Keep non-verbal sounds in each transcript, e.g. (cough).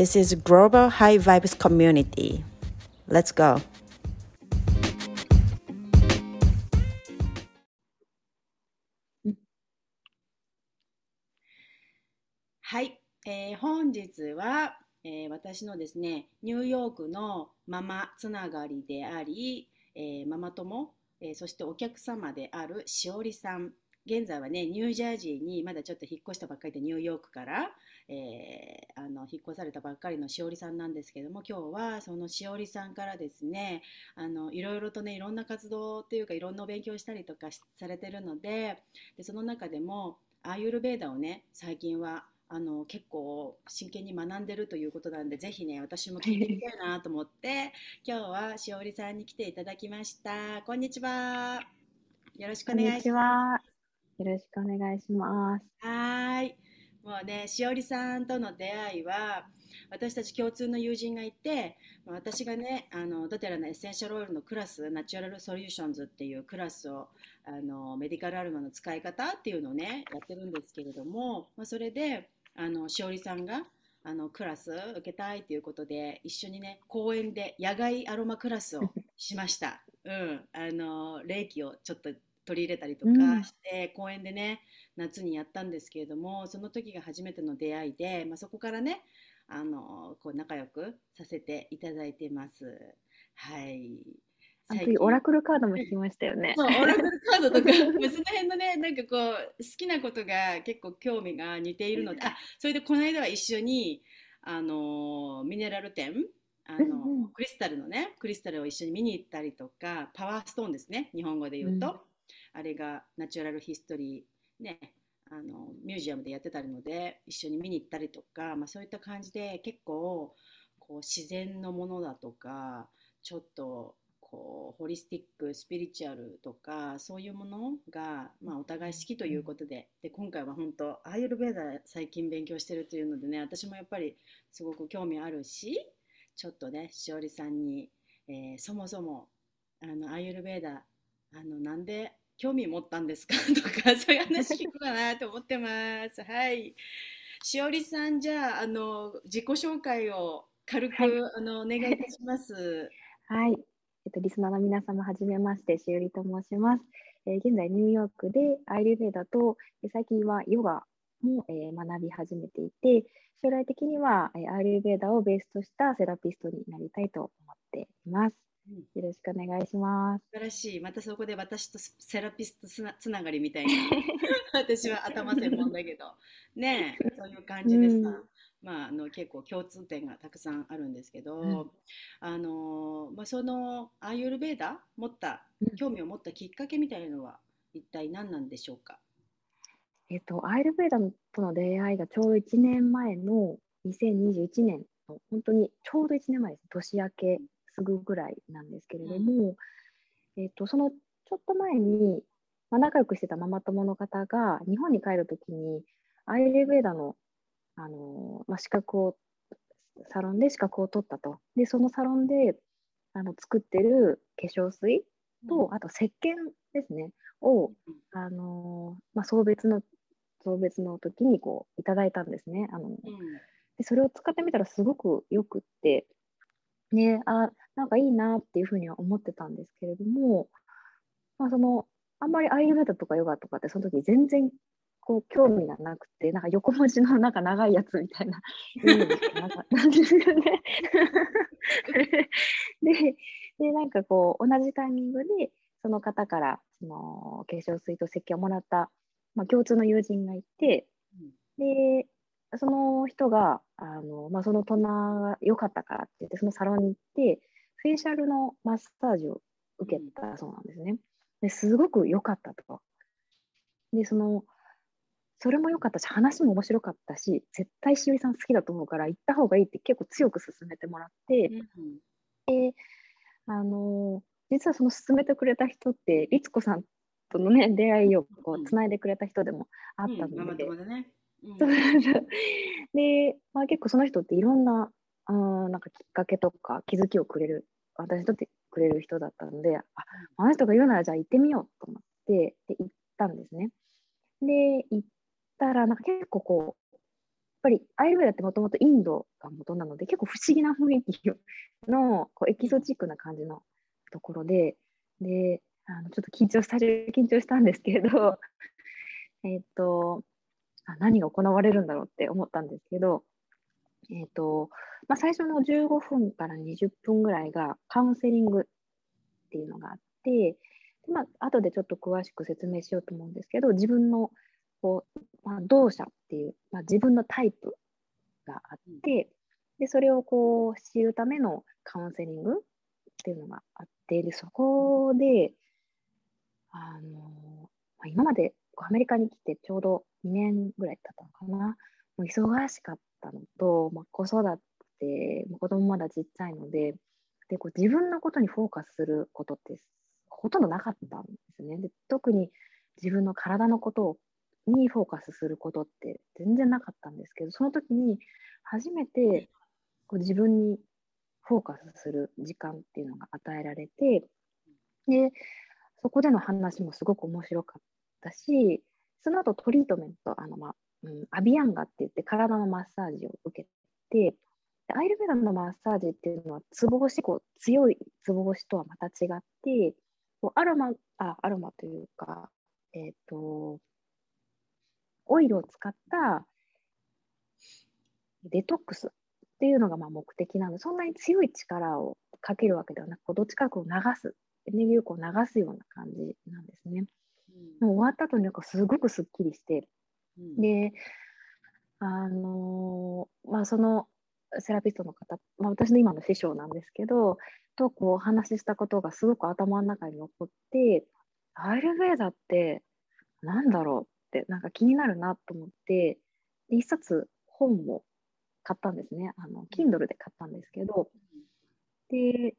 This is Global High Vibes Community. Let's go! はい、えー、本日は、えー、私のですねニューヨークのママつながりであり、えー、ママ友、えー、そしてお客様であるしおりさん現在はねニュージャージーにまだちょっと引っ越したばっかりでニューヨークから、えー、あの引っ越されたばっかりのしおりさんなんですけども今日はそのしおりさんからですねあのいろいろとねいろんな活動っていうかいろんなお勉強したりとかされてるのででその中でもアーユルベーダをね最近はあの結構真剣に学んでるということなんでぜひね私も聞いてみたいなと思って今日はしおりさんに来ていただきました。こんにちは。よろしくお願いします。よろしくお願いします。はい。もうねしおりさんとの出会いは私たち共通の友人がいて私がねあのドテラのエッセンシャルオイルのクラス natural solutions っていうクラスをあのメディカルアロマの使い方っていうのをねやってるんですけれども、まあ、それであのしおりさんがあのクラス受けたいということで一緒にね公園で野外アロマクラスをしました。うん、あの霊気をちょっと取り入れたりとかして、うん、公園でね夏にやったんですけれどもその時が初めての出会いで、まあ、そこからねあのこう仲良くさせていただいてます。はい。オラクルカードも引きましたよね。オラクルカードとか、その辺のね、なんかこう、好きなことが結構興味が似ているので、あ、それでこの間は一緒に、あの、ミネラル店、あの、クリスタルのね、クリスタルを一緒に見に行ったりとか、パワーストーンですね、日本語で言うと。あれがナチュラルヒストリー、ね、あのミュージアムでやってたので一緒に見に行ったりとか、まあ、そういった感じで結構こう自然のものだとかちょっとこうホリスティックスピリチュアルとかそういうものが、まあ、お互い好きということで。で今回は本当アーユルベーダ最近勉強してるというのでね私もやっぱりすごく興味あるしちょっとねしおりさんに、えー、そもそもあのアーユルベーダあのなんで興味持ったんですか？(laughs) とかそういう話聞くかなと思ってます。はい。しおりさんじゃああの自己紹介を軽く、はい、あのお願いいたします。(laughs) はい。えっと、リスナーの皆様、はじめまして、しおりと申します。えー、現在、ニューヨークでアイルベーダと、最近はヨガも、えー、学び始めていて、将来的には、えー、アイルベーダをベースとしたセラピストになりたいと思っています。よろしくお願いします。素晴らしい。またそこで私とセラピストつなつながりみたいな。(laughs) 私は頭専門だけど。ねそういう感じですか。うんまあ、あの結構共通点がたくさんあるんですけど、うん、あのまあ、そのアーユルベーダ持った興味を持ったきっかけみたいなのは一体何なんでしょうか、えっと、アーユルベーダとの出会いがちょうど1年前の2021年の本当にちょうど1年前です年明けすぐぐらいなんですけれども、うん、えっと、そのちょっと前に、まあ、仲良くしてたママ友の方が日本に帰るときにアイルベーダのあの、まあ、資格を、サロンで資格を取ったと。で、そのサロンであの作ってる化粧水と、うん、あと石鹸ですね、を、あのまあ、送別の、送別の時にこういただいたんですね。あの、うん、でそれを使ってみたらすごくよくって、ね、あ、なんかいいなっていうふうには思ってたんですけれども、まあ、その、あんまりアイルベーダとかヨガとかってその時全然こう興味がなくて、なんか横文字のなんか長いやつみたいな意味でしかなかったんですよね。(laughs) でで、なんかこう、同じタイミングで、その方からその化粧水と石鹸をもらった、まあ、共通の友人がいて、で、その人が、あのまあ、そのトナーが良かったからって言って、そのサロンに行って、フェイシャルのマッサージを受けたそうなんですね。ですごく良かったと。で、そのそれも良かったし、話も面白かったし、絶対しおりさん好きだと思うから行った方がいいって結構強く勧めてもらって、うん、で、あの実はその勧めてくれた人って、律子さんとのね、出会いをこうつないでくれた人でもあったので、で、うん、でまあ、結構その人っていろんなあなんかきっかけとか気づきをくれる、私にとってくれる人だったので、ああの人が言うならじゃあ行ってみようと思って、で行ったんですね。で、行ったら、なんか結構こう、やっぱりアイルベダってもともとインドが元なので、結構不思議な雰囲気のこうエキゾチックな感じのところで、で、あのちょっと緊張した、緊張したんですけど、えっ、とあ、何が行われるんだろうって思ったんですけど、え、ー、と、まあ、最初の15分から20分ぐらいがカウンセリングっていうのがあって、でまあ後でちょっと詳しく説明しようと思うんですけど、自分のこう、まあ、動作っていう、まあ、自分のタイプがあって、でそれをこう知るためのカウンセリングっていうのがあって、でそこで、あのま、今までアメリカに来てちょうど2年ぐらい経ったのかな。もう忙しかったのと、まあ、子育て、子供まだちっちゃいので、でこう自分のことにフォーカスすることってほとんどなかったんですね。で特に自分の体のことにフォーカスすることって全然なかったんですけど、その時に初めてこう自分にフォーカスする時間っていうのが与えられて、で、そこでの話もすごく面白かったし、その後トリートメント、あの、まあ、うん、アビアンガって言って体のマッサージを受けて、アイルベダのマッサージっていうのは、ツボ押し、こう強いツボ押しとはまた違って、こうアロマ、あ、アロマというか、えっ、ー、と、オイルを使ったデトックスっていうのがまあ目的なので、そんなに強い力をかけるわけではなく、どっちかこう流す、エネルギーをこう流すような感じなんですね。うん、もう終わった後になんかすごくすっきりして、うん、で、あのー、まあそのセラピストの方、まあ、私の今の師匠なんですけど、とこうお話ししたことがすごく頭の中に残って、アイルベーダってなんだろうってなんか気になるなと思って、で一冊本も買ったんですね。あの、Kindle で買ったんですけど、で、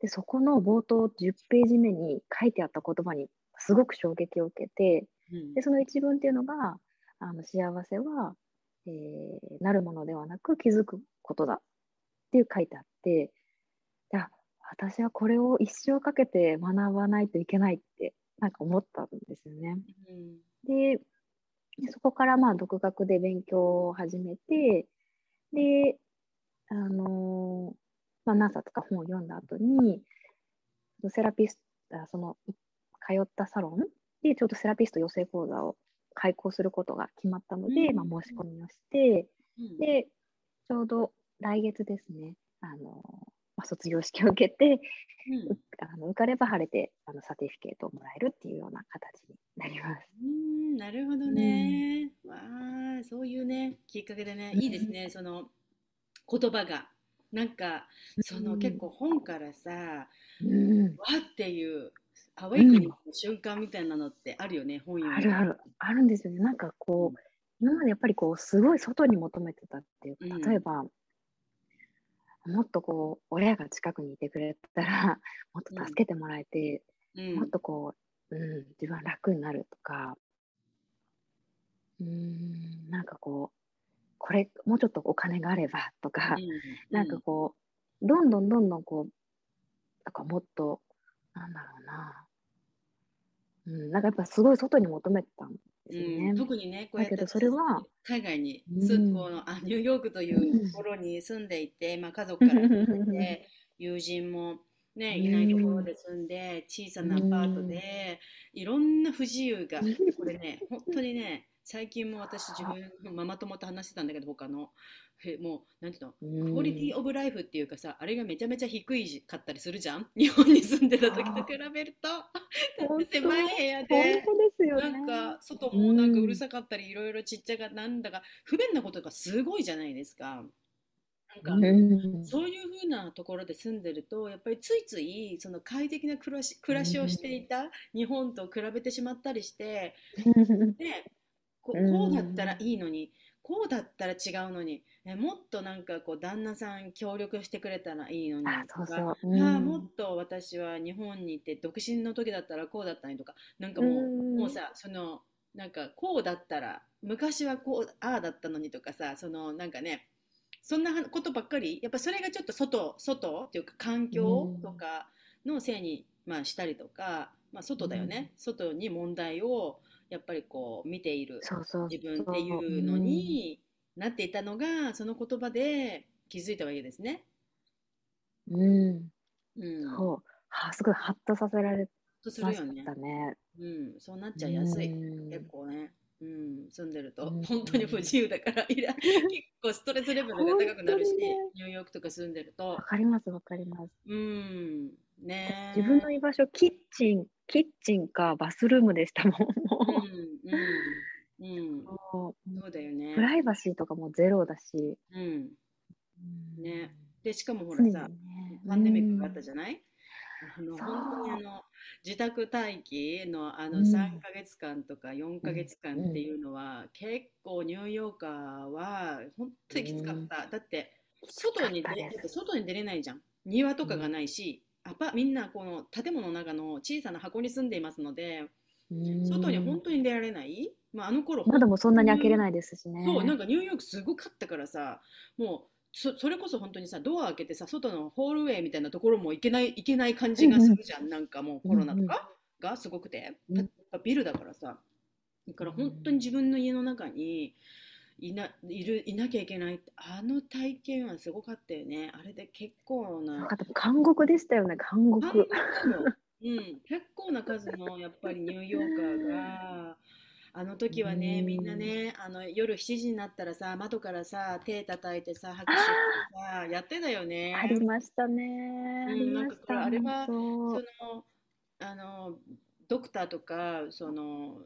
でそこの冒頭10ページ目に書いてあった言葉にすごく衝撃を受けて、でその一文っていうのが、あの幸せは、えー、なるものではなく気づくことだっていう書いてあって、いや私はこれを一生かけて学ばないといけないってなんか思ったんですよね。うん、でそこからまあ独学で勉強を始めてであのー、まあ、何冊か本を読んだ後にセラピストその通ったサロンでちょうどセラピスト養成講座を開講することが決まったので、うん、まあ、申し込みをして、うん、でちょうど来月ですねあの、まあ、卒業式を受けて、うん、あの受かれば晴れてあのサティフィケートをもらえるっていうような形になります。うんなるほどね、わあそういうねきっかけでねいいですね、その言葉が。なんかその、結構本からさ、わっていうアウェイクニングの瞬間みたいなのってあるよね、本読あるある、あるんですよね。なんかこう、今までやっぱりこう、すごい外に求めてたっていうか、例えば、もっとこう、親が近くにいてくれたら、(laughs) もっと助けてもらえて、もっとこう、うん、自分は楽になるとか、うん、なんかこう、これ、もうちょっとお金があればとか、なんかこう、どんどんどんどんこう、なんかもっと、なんだろうな、うん、なんかやっぱすごい外に求めてたんですよね。うん、特にね、こうやってそれは海外に、うん、このあニューヨークというところに住んでいて、まあ、家族からて友人も、ね、いないところで住んで、小さなアパートで、いろんな不自由が、これね、本当にね、最近も私自分のママ友と話してたんだけど他の。もうなんていうの？クオリティオブライフっていうかさあれがめちゃめちゃ低いかったりするじゃん日本に住んでた時と比べると狭い部屋でなんか外もなんかうるさかったりいろいろちっちゃがなんだか不便なことがすごいじゃないですか。なんか、そういうふうなところで住んでるとやっぱりついついその快適な暮らし暮らしをしていた日本と比べてしまったりして、(laughs) でここうだったらいいのに、こうだったら違うのにえもっとなんかこう旦那さん協力してくれたらいいのにとかそうう。ん。あもっと私は日本にいて独身の時だったらこうだったのにとかなんかもう,、うんもうさそのなんかこうだったら昔はこうああだったのにとかさそのなんかねそんなことばっかりやっぱそれがちょっと外外っていうか環境とかのせいに、まあ、したりとか、まあ、外だよね、外に問題をやっぱりこう見ている自分っていうのになっていたのがその言葉で気づいたわけですね。うん、うん。うん、そう。はすごいハッとさせられとすよね。うん、そうなっちゃいやすい。うん。結構ね。うん、住んでるとうん。本当に不自由だからいら (laughs) 結構ストレスレベルが高くなるし、ね。ニューヨークとか住んでると。わかりますわかります。うん。ね自分の居場所キッチンキッチンかバスルームでしたもん。もうんうん。そう。だよね。プライバシーとかもゼロだし。うん。ね。でしかもほらさね。パンデミックがあったゃじゃない、あの本当にあの自宅待機のあのうん。3ヶ月間とか4ヶ月間っていうのは、結構ニューヨーカーは本当にきつかった、だって外に出外に出れないじゃん。庭とかがないし、アパみんなこの建物の中の小さな箱に住んでいますので外に本当に出られない、まあ、あの頃まだもそんなに開けれないですしね。そうなんかニューヨークすごかったからさもうそそれこそ本当にさドア開けてさ外のホールウェイみたいなところも行けない行けない感じがするじゃん、なんかもうコロナとかがすごくて、うん。ビルだからさ。だから本当に自分の家の中にいないるいなきゃいけない。あの体験はすごかったよね。あれで結構な。監獄でしたよね監獄。うん、(laughs) 結構な数のやっぱりニューヨーカーが。あの時はねうん。みんなねあの夜7時になったらさ窓からさ手叩いてさ拍手してさやってたよね。ありましたね。うんありましたなんかあれは本そのあのドクターとかその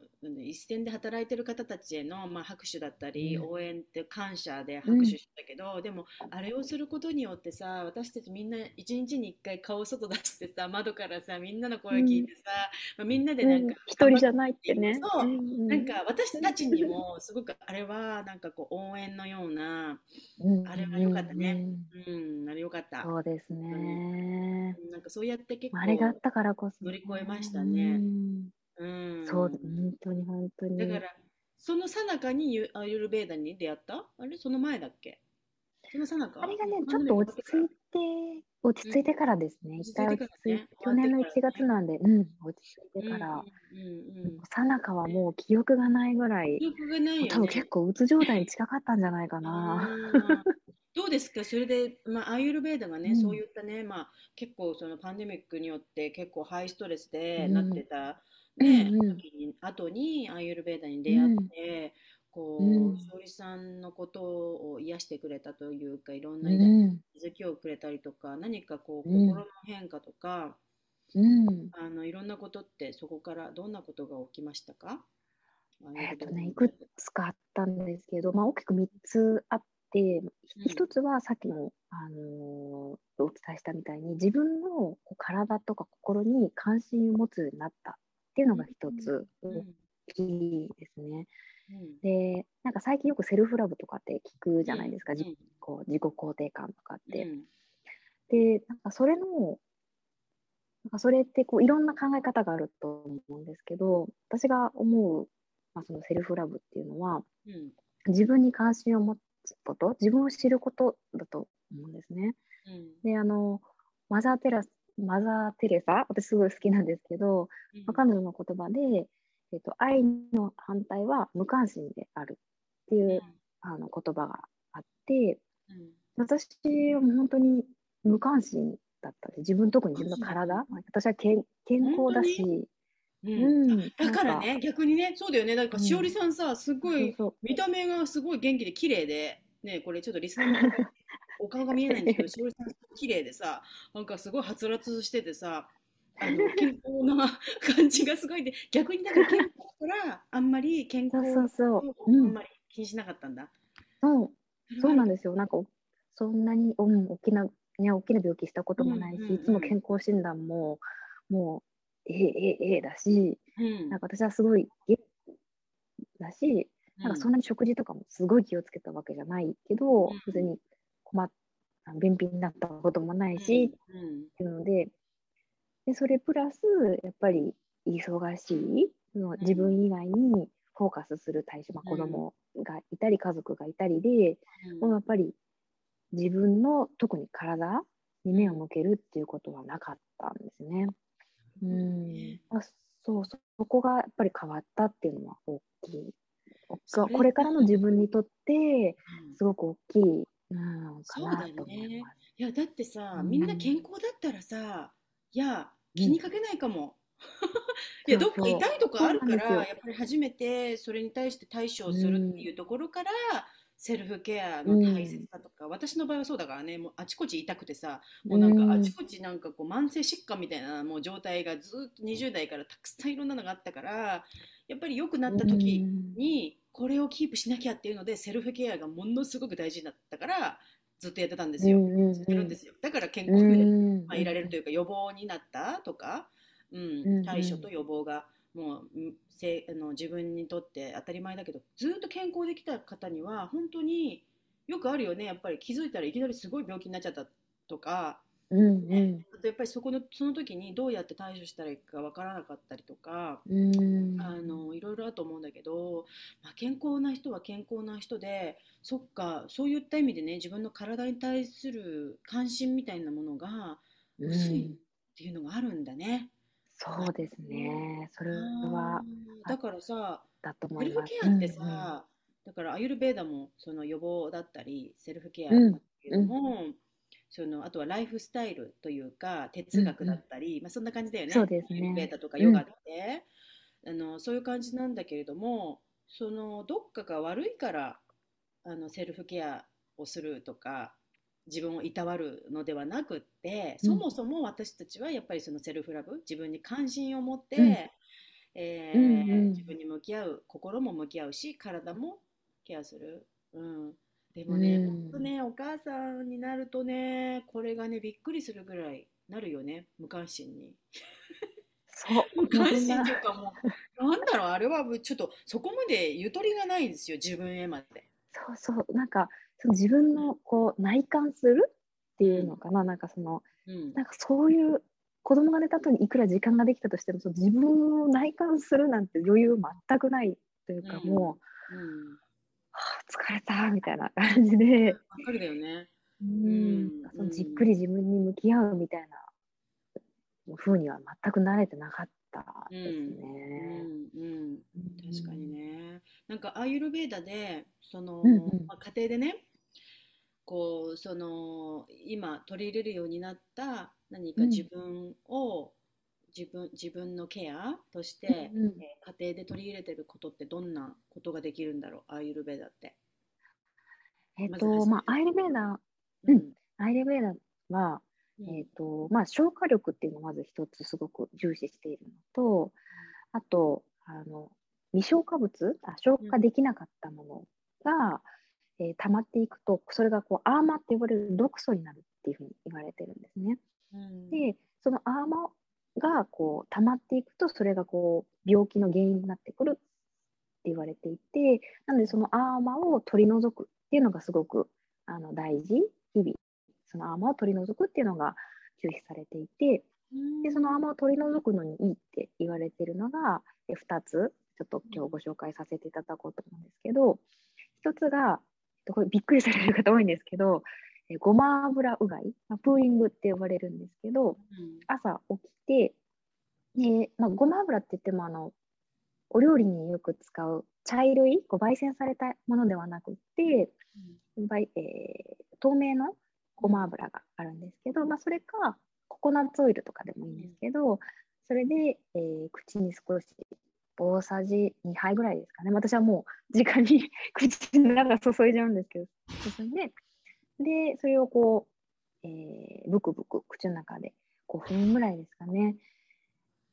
一線で働いてる方たちへの、まあ、拍手だったり、うん。応援って感謝で拍手したけど、でもあれをすることによってさ私たちみんな一日に一回顔を外出してさ窓からさみんなの声聞いてさ、まあ、みんなで当なんか、一人じゃないってね。そううんなんか私たちにもすごくあれはなんかこう応援のような、うんあれは良かったね。うんうん、あれよかった。そうですね。なんかそうやって結構あれがあったからこそ。乗り越えましたねうんうん、そう、本当に本当に。だからその最中にユアユルベーダに出会った？あれ？その前だっけ？その最中あれがね、ちょっと落ち着いて、落ち着いてからですね。一回落ち着いて、去年の1月なんで、うん、落ち着いてから、さなかはもう記憶がないぐらい、記憶がない多分結構うつ状態に近かったんじゃないかな。どうですか？それで、まあ、アーユルベーダがね、うん。そういったね、まあ、結構そのパンデミックによって結構ハイストレスでうんなってた、ねうん。うん。後にアーユルベーダに出会って、こう、うん勝利さんのことを癒してくれたというかいろんうな気ん、づきをくれたりとか何かこううん心の変化とか、うん。あのいろんなことってそこからどんなことが起きましたか？えっとね、いくつかあったんですけど、まあ、大きく3つあって、一つはさっきの、あのーお伝えしたみたいに、自分のこう体とか心に関心を持つようになったっていうのが一つうん大きいですね。うんで、なんか最近よくセルフラブとかって聞くじゃないですか、うんじこう自己肯定感とかって。うんで、なんかそれの、なんかそれってこういろんな考え方があると思うんですけど、私が思う、まあ、そのセルフラブっていうのは、うん自分に関心を持つこと、自分を知ることだと思うんですね。うんで、あの、マザーテラス、マザー・テレサ、私すごい好きなんですけど、うん。まあ彼女の言葉で、えっと、愛の反対は無関心であるっていう、あの言葉があって、うん。私はもう本当に無関心だった。自分、特に自分の体、私は健健康だし、ううん。ん、だからね逆にねそうだよね。だからうんしおりさんさすごい見た目がすごい元気で綺麗でねこれちょっとリスナーの方お顔が見えないんですけどしおりさん綺麗でさなんかすごいはつらつしててさあの健康な感じがすごいで逆にだから健康だからあんまり健そう康そうをそう、うんあんま、り気にしなかったんだ。そう、そうなんでですよ。なんかお、そんなに、うん、大きな、ね、大きな病気したこともないし、うんうんうんいつも健康診断も、もう、ええええええだし、うんなんか私はすごいだし、なんかそんなに食事とかもすごい気をつけたわけじゃないけど、うん。別に困っ便秘になったこともないし、うん。うんっていうのででそれプラスやっぱり忙しいその自分以外にフォーカスする対象、まあ、うん。子供がいたり家族がいたりで、もうやっぱり自分の特に体に目を向けるっていうことはなかったんですね。うん。あそうそそこがやっぱり変わったっていうのは大きい。それこれからの自分にとってうん。すごく大きい、うだなよねと思います。いやだってさ、うん。みんな健康だったらさいや気にかけないかも。(laughs) いやどっか痛いとこあるからやっぱり初めてそれに対して対処をするっていうところから、セルフケアの大切さとか、私の場合はそうだからねもうあちこち痛くてさもうなんかあちこちなんかこう慢性疾患みたいなもう状態がずっと20代からたくさんいろんなのがあったからやっぱり良くなった時にこれをキープしなきゃっていうのでセルフケアがものすごく大事だったからずっとやってたんですよ。してるんですよ。だから健康で、まあ、いられるというか予防になったとか、うん。うんうん。対処と予防がもううんせあの自分にとって当たり前だけどずっと健康できた方には本当によくあるよね。やっぱり気づいたらいきなりすごい病気になっちゃったとか、うんうん。あとやっぱりそこのその時にどうやって対処したらいいかわからなかったりとか。うん。あのいろいろあると思うんだけど、まあ、健康な人は健康な人でそっかそういった意味でね自分の体に対する関心みたいなものがうん。薄いっていうのがあるんだね。そうですね。それはだからさだと思セルフ。ケアってさ、だからアユルベーダもその予防だったりセルフケアうんだけども、そのあとはライフスタイルというか哲学だったり、まあ、そんな感じだよね。そうですねアユルベーダとかヨガって、あのそういう感じなんだけれどもそのどっかが悪いからあのセルフケアをするとか自分をいたわるのではなくって、うんそもそも私たちはやっぱりそのセルフラブ自分に関心を持って、うんえーうんうん自分に向き合う心も向き合うし体もケアする、うん、でもね、うんほんとねお母さんになるとねこれがねびっくりするぐらいなるよね無関心に。そう。(laughs) 無関心そんなっていうかもうなんだろうあれはちょっとそこまでゆとりがないんですよ自分へまで。そうそう。なんか、その自分のこう内観するっていうのかな。なんかその、うん。なんかそういう、子供が寝た後にいくら時間ができたとしても、その自分を内観するなんて余裕全くないというか、うん。もう、うんはあ、疲れたみたいな感じで、わかるだよね。うん。うんそのじっくり自分に向き合うみたいな風には全く慣れてなかったですうん。ね。うん。確かにね。なんかアーユルベーダでその、うんうん。まあ、家庭でねこうその今取り入れるようになった何かうん。自分を、自分自分のケアとして、うんうん。えー家庭で取り入れてることってどんなことができるんだろうアーユルベーダって。えっ、と、まあ、アイルベーダアイルベーダーは、うん。えっ、と、まあ、消化力っていうのをまず一つすごく重視しているのと、あと、あの、未消化物あ、消化できなかったものが、えー溜まっていくと、それがこう、アーマって呼ばれる毒素になるっていうふうに言われてるんですね。うん。で、そのアーマがこう溜まっていくと、それがこう病気の原因になってくるって言われていて、なのでそのアーマを取り除くっていうのがすごくあの大事、日々、そのアーマを取り除くっていうのが重視されていて、でそのアーマを取り除くのにいいって言われているのがえ2つ、ちょっと今日ご紹介させていただこうと思うんですけど、1つが、えっとこれびっくりされる方多いんですけど、えごま油うがい、まあ、プーリングって呼ばれるんですけど、うん。朝起きて、でまあ、ごま油って言ってもあのお料理によく使う茶色いこう焙煎されたものではなくって、ばいえー透明のごま油があるんですけど、まあ、それかココナッツオイルとかでもいいんですけど、それで、えー口に少し大さじ2杯ぐらいですかね。私はもう直に (laughs) 口の中注いじゃうんですけど。注いででそれをこう、えーブクブク口の中で5分ぐらいですかね。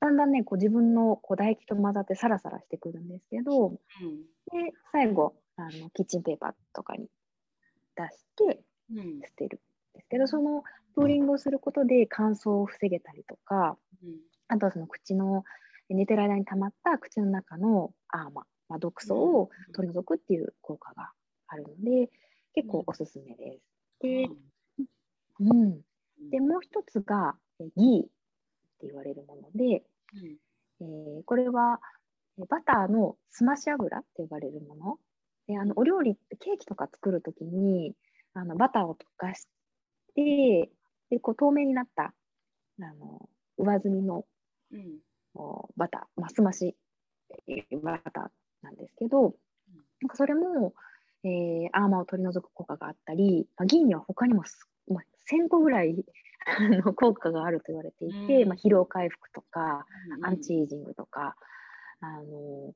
だんだんねこう自分のこう唾液と混ざってサラサラしてくるんですけど。うん。で最後あのキッチンペーパーとかに出してうん。捨てるんですけど。そのプーリングをすることで乾燥を防げたりとか。うん。あとはその口の寝てる間に溜まった口の中のアーマまあ、毒素を取り除くっていう効果があるので、結構おすすめです。で、うん、でもう一つがギーって言われるもので、えー、これはバターのすまし油って呼ばれるもの。であのお料理ケーキとか作る時にあのバターを溶かしてでこう透明になったあの上澄みの、うん、バター、まあ、すましバターなんですけど、なんかそれも、えー、アーマーを取り除く効果があったり、まあ、銀には他にも、まあ、1000個ぐらい (laughs) あの効果があると言われていて、うん、まあ、疲労回復とか、うん、アンチエイジングとか、あの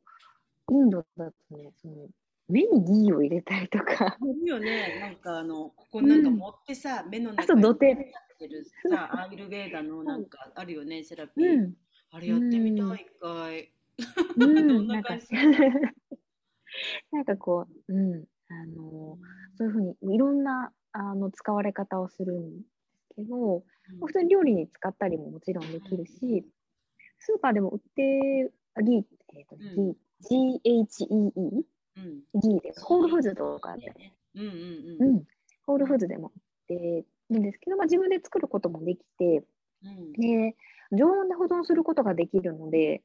インドだとねその目にギーを入れたりとか。いるよね。なんかあのここなんか持ってさ、うん、目の中に土手てるさ、(laughs) アイルベーダのなんかあるよね、セラピー。うん、あれやってみたい、一回。うん、(laughs) なんか (laughs) なんかこう、うん、あのそういうふうにいろんなあの使われ方をするんですけど、うん、普通に料理に使ったりももちろんできるし、スーパーでも売ってギー、えーとうん、GHEE、うん、ギーで、ホールフーズとかで、うんうん。うん、ホールフーズでも売ってるんですけど、まあ、自分で作ることもできて、うん、で常温で保存することができるので、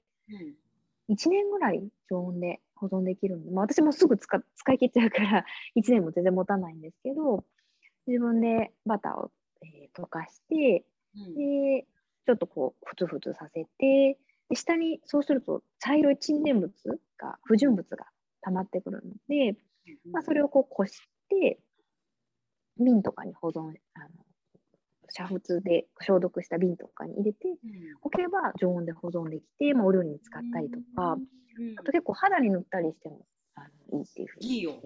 うん、1年ぐらい常温で保存できるので、まあ、私もすぐ使使い切っちゃうから (laughs) 1年も全然持たないんですけど自分でバターを、えー、溶かして、でちょっとこうふつふつさせてで下にそうすると茶色い沈殿物が不純物が溜まってくるので、まあ、それをこうこして瓶とかに保存あの煮沸で消毒した瓶とかに入れておけば常温で保存できて、まあ、お料理に使ったりとか、あと結構肌に塗ったりしてもあのいいっていうふうにギーを。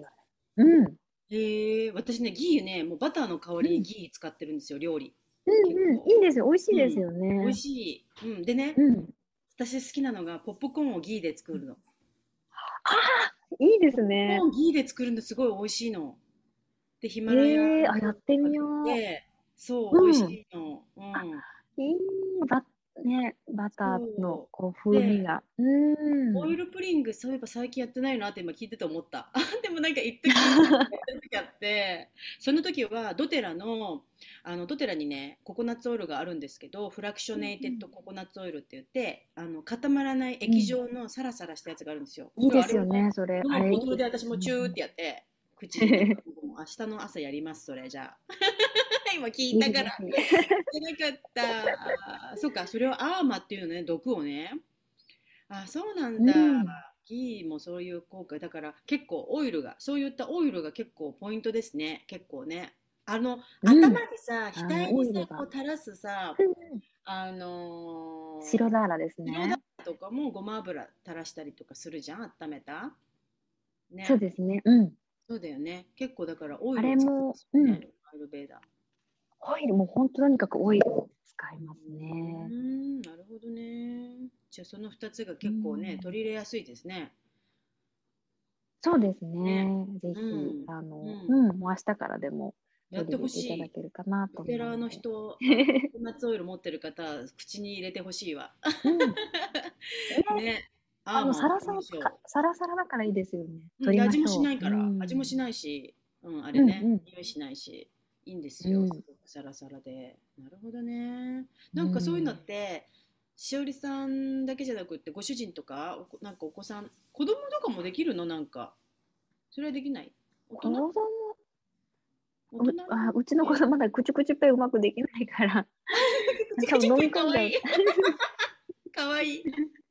うんへえ私ねギーねもうバターの香りにギー使ってるんですよ、料理。うんうん。いいですよ。美味しいですよね、美味しい、うん、でね、うん、私好きなのがポップコーンをギーで作るの。ああ、いいですね。ポップコーンギーで作るのすごい美味しいの。で、ヒマラヤ、えー、あ、やってみよう。そう、美味しいの。うん。いいバね、バターのこう風味が。うん。オイルプリング、そういえば最近やってないなって今聞いてて思った。(laughs) でもなんか言ってくる時あって、その時はドテラの、あのドテラにね、ココナッツオイルがあるんですけど、フラクショネイテッドココナッツオイルって言って、あの固まらない液状のサラサラしたやつがあるんですよ。いいですよね、それ。あれ。ボトルで私もチューってやって、口に明日の朝やります、それじゃあ。今聞いたから。言って。なかった。そうか、それをアーマっていうね、毒をね。あ、そうなんだ。うん、ギーもそういう効果。だから結構オイルがそういったオイルが結構ポイントですね。結構ね。あの、うん、頭にさ額にさこう垂らすさ、うん、あのー、白だらですね。白だらとかもごま油垂らしたりとかするじゃん温めた、ね、そうですね。うん。そうだよね。結構だからオイルね、うん、アイルベーダーオイルも本当とにかくオイルを使いますね。うん、なるほどね。じゃあその2つが結構ね、取り入れやすいですね。そうですね。ねぜひ、うん、あの、うん、もう明日からでもやってほしい。いただけるかなと思ベテラの人、(laughs) 夏オイル持ってる方、口に入れてほしいわ。うん、(laughs) ね。あのサラサラサラサラだからいいですよね。味もしないから、味もしないし、うん、あれね、匂いしないし。いいんですよ、うん、サラサラで。なるほどね。なんかそういうのって、しおりさんだけじゃなくて、ご主人とか、なんかお子さん、子供とかもできるの？なんか。それはできない？子供？うあうちの子供まだくちゅくちゅぺうまくできないから。多分飲み込んじゃう。かわいい。(laughs)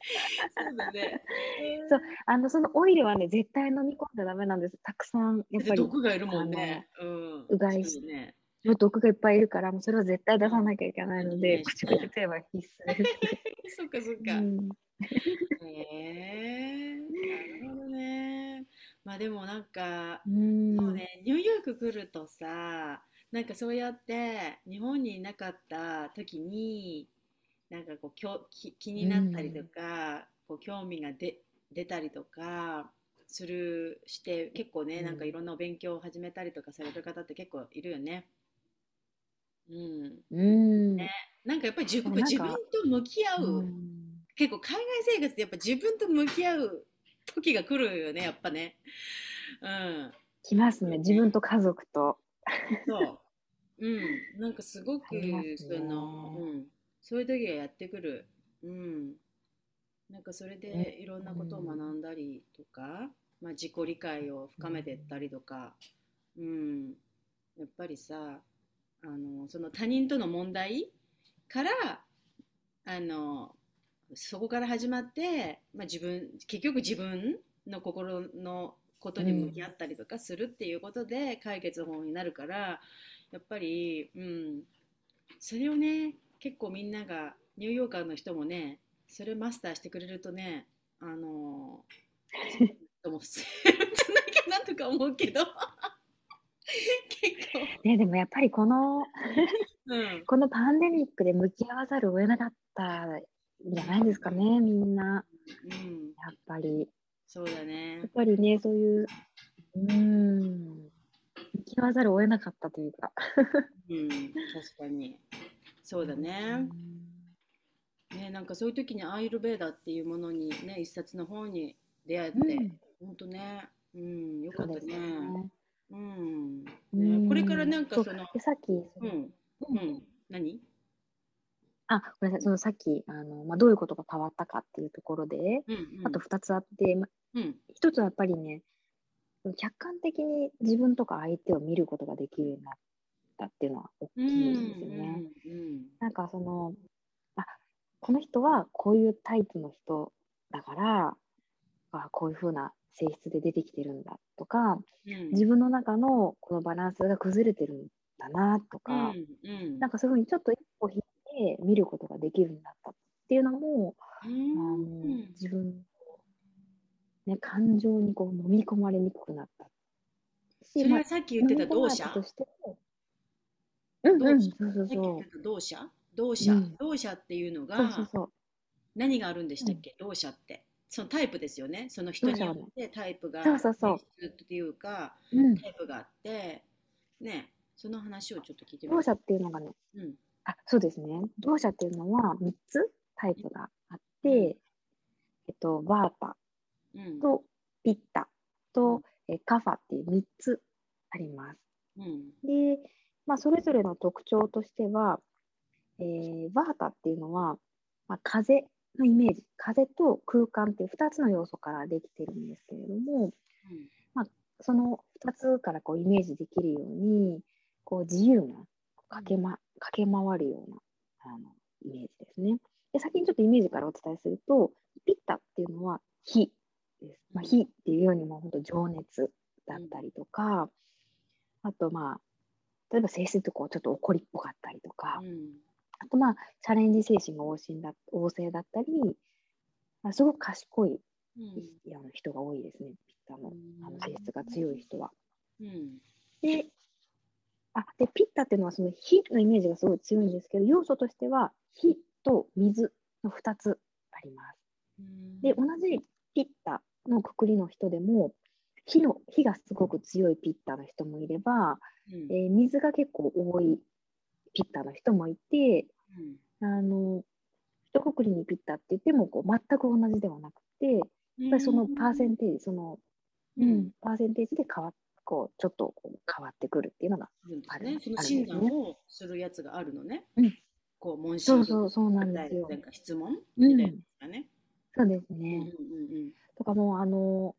(laughs) そうだね。そう、あの、そのオイルはね、絶対飲み込んじゃダメなんです。たくさん、やっぱり。毒がいるもんね。うん。うがいして。ね、毒がいっぱいいるから、もうそれは絶対出さなきゃいけないので、口必須です。(laughs) そっかそっか。うん、へえー、なるほどね。まあでもなんか、うん、もうね、ニューヨーク来るとさ、なんかそうやって日本にいなかった時になんかこうきょき気になったりとか、こう興味がで出たりとかするして結構ね、なんかいろんなお勉強を始めたりとかされる方って結構いるよね。うん。うん、ね、なんかやっぱり自分自分と向き合う、結構海外生活ってやっぱ自分と向き合う時が来るよねやっぱね。うん。来ますね。自分と家族と。そう。うん。なんかすごく、その、うん。そういう時がやってくる。うん。なんかそれでいろんなことを学んだりとか、まあ自己理解を深めていったりとか、うん。やっぱりさ、あの、その他人との問題から、あの、そこから始まって、まあ自分、結局自分の心のことに向き合ったりとかするっていうことで解決法になるから、やっぱり、うん、それをね、結構みんなが、ニューヨーカーの人もね、それマスターしてくれるとね、あの、ともするんじゃないかなとか思うけど、結構、ね、でもやっぱりこの、うん、このパンデミックで向き合わざるを得なかったんじゃないですかね、みんな。うん、やっぱり。そうだやねっ。ぱりね、そういう、うーん、向き合わざるを得なかったというか。うん、確かに。そうだね。ね、なんかそういう時にアイルベーダっていうものにね、一冊の本に出会って、うん。本当ね、うん、よかったそうねね。。うん、うね、んこれからなんかその、でさっき、うん、うん、何？あ、ごめんなさい、そのさっき、あの、まあ、どういうことが変わったかっていうところで、うん、うん、あと2つあって、まあ、うん、一つはやっぱりね、客観的に自分とか相手を見ることができるようになったっていうのは大きうん、いですよね。うん、なんかその、あ、この人はこういうタイプの人だから、あこういうふうな性質で出てきてるんだとか、うん、自分の中のこのバランスが崩れてるんだなとか、うん、うん、なんかそういうふうにちょっと一歩引いて見ることができるようになったっていうのも、うあのん、自分の、ね、感情にこう飲み込まれにくくなった。し。それはさっき言ってた同社としてもうんそうそうそう。同社同社、うん。同社っていうのが。何があるんでしたっけ、同社って。そのタイプですよね。その人によってタイプがそうそうそう。性質っていうかうん。タイプがあってねその話をちょっと聞いてみ同社っていうのがね、うん。あ、そうですね。同社っていうのは3つタイプがあって、えっと、バータうん。とピッタと、えカファっていう3つあります。うん。で、まあ、それぞれの特徴としては、えー、バータっていうのは、まあ、風のイメージ、風と空間っていう2つの要素からできてるんですけれども、その2つからこうイメージできるように、こう自由な駆け,、ま、駆け回るようなあのイメージですね。で先にちょっとイメージからお伝えすると、ピッタっていうのは火です。まあ、火っていうようにも本当情熱だったりとか、あとまあ、例えば性質ってこうちょっと怒りっぽかったりとか、うん。あとまあ、チャレンジ精神が旺盛だ旺盛だったり、まあ、すごく賢いうん。あの人が多いですね、ピッタのあの性質が強い人は。うん。で、あでピッタっていうのはその火のイメージがすごい強いんですけど、要素としては火と水の2つあります。うん。で、同じピッタのくくりの人でも、火の火がすごく強いピッタの人もいれば、うんえー水が結構多いピッタの人もいて、うんあの、一括りにピッタって言ってもこう全く同じではなくて、やっぱりそのパーセンテージ、その、ううんん、パーセンテージで変わっこうちょっとこう変わってくるっていうのが、あるんですね。その診断をするやつがあるのね。うんこう問診そうそうそうなんですよ。なんか質問うんみたいなやつがね。そうですうんうんね。うんとかもうあの、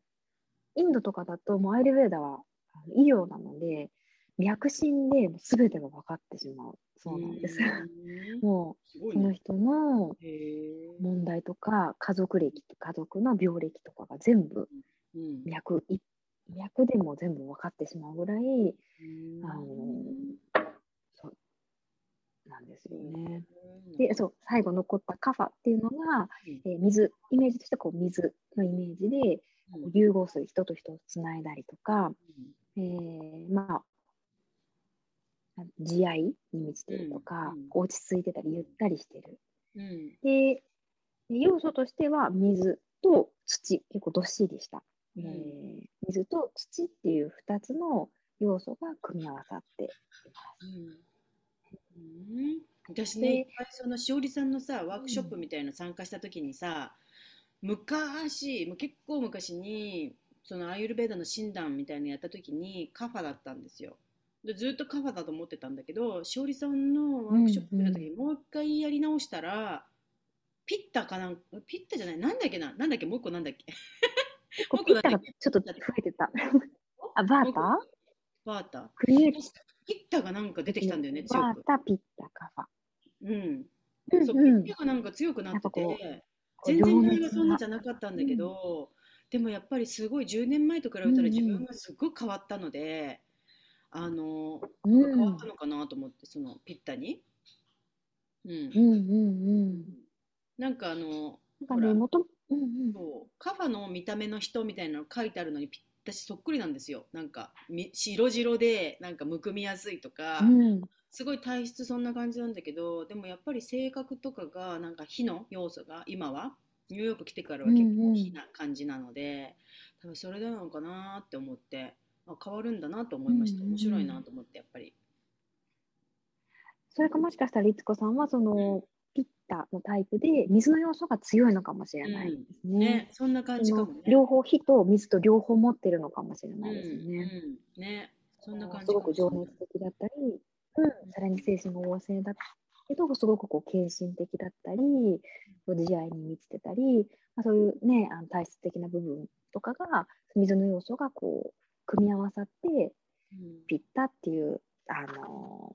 インドとかだともうアイルベーダは医療なので、脈診で全てが分かってしまう。そうなんです。うん (laughs) もう。その人の。問題とか、家族歴、家族の病歴とかが全部うん脈、でも全部分かってしまうぐらい、うんあのそうなんですよね。うんで、そう、最後残ったカファっていうのが、うんえー水、イメージとしてこう水のイメージで、融合する人と人をつないだりとか、えーまあ、慈愛に満ちてるとか、うんうん。落ち着いてたり、ゆったりしてる。うん。で、要素としては水と土、結構どっしりした、えーん水と土っていう2つの要素が組み合わさっています。うん。うん。私ね、そのしおりさんのさワークショップみたいなの参加した時にさ、昔もう結構昔にそのアイユルベーダの診断みたいなのやった時にカファだったんですよ。でずっとカファだと思ってたんだけどしおりさんのワークショップの時にもう一回やり直したら、ピッタかなんピッタじゃないなんだっけななんだっけもう一個なんだっけ。(laughs) こうピッタがちょっと増えてた。(laughs) あ、バータ？バータ。クリエイピッタがなんか出てきたんだよね強くバータ、ピッタ、カファ。うん。うんそう、うん。ピッタがなんか強くなってて。う全然前がそんなじゃなかったんだけど、でもやっぱりすごい10年前と比べたら自分がすごい変わったので、あのうん。変わったのかなと思ってそのピッタに、うん。うんうんうん。なんかあのなんかね、元、うんうん。そう。カファの見た目の人みたいなの書いてあるのにぴ私そっくりなんですよ。なんかみ白白でなんかむくみやすいとか、うんすごい体質そんな感じなんだけどでもやっぱり性格とかがなんか火の要素が今はニューヨーク来てからは結構火な感じなので、多分それなのかなって思ってあ変わるんだなと思いましたうんうんうん面白いなと思ってやっぱり。それかもしかしたら律子さんはそのピッタのタイプで水の要素が強いのかもしれないですね。ねそんな感じかもね。両方火と水と両方持ってるのかもしれうんないですよね。うんねそんな感じすごく情熱的だったり、うん、さらに精神が旺盛だけど、すごくこう献身的だったり、こう慈愛に満ちてたり、まあ、そういうね、あの体質的な部分とかが、水の要素がこう組み合わさって、ピッタっていう、あの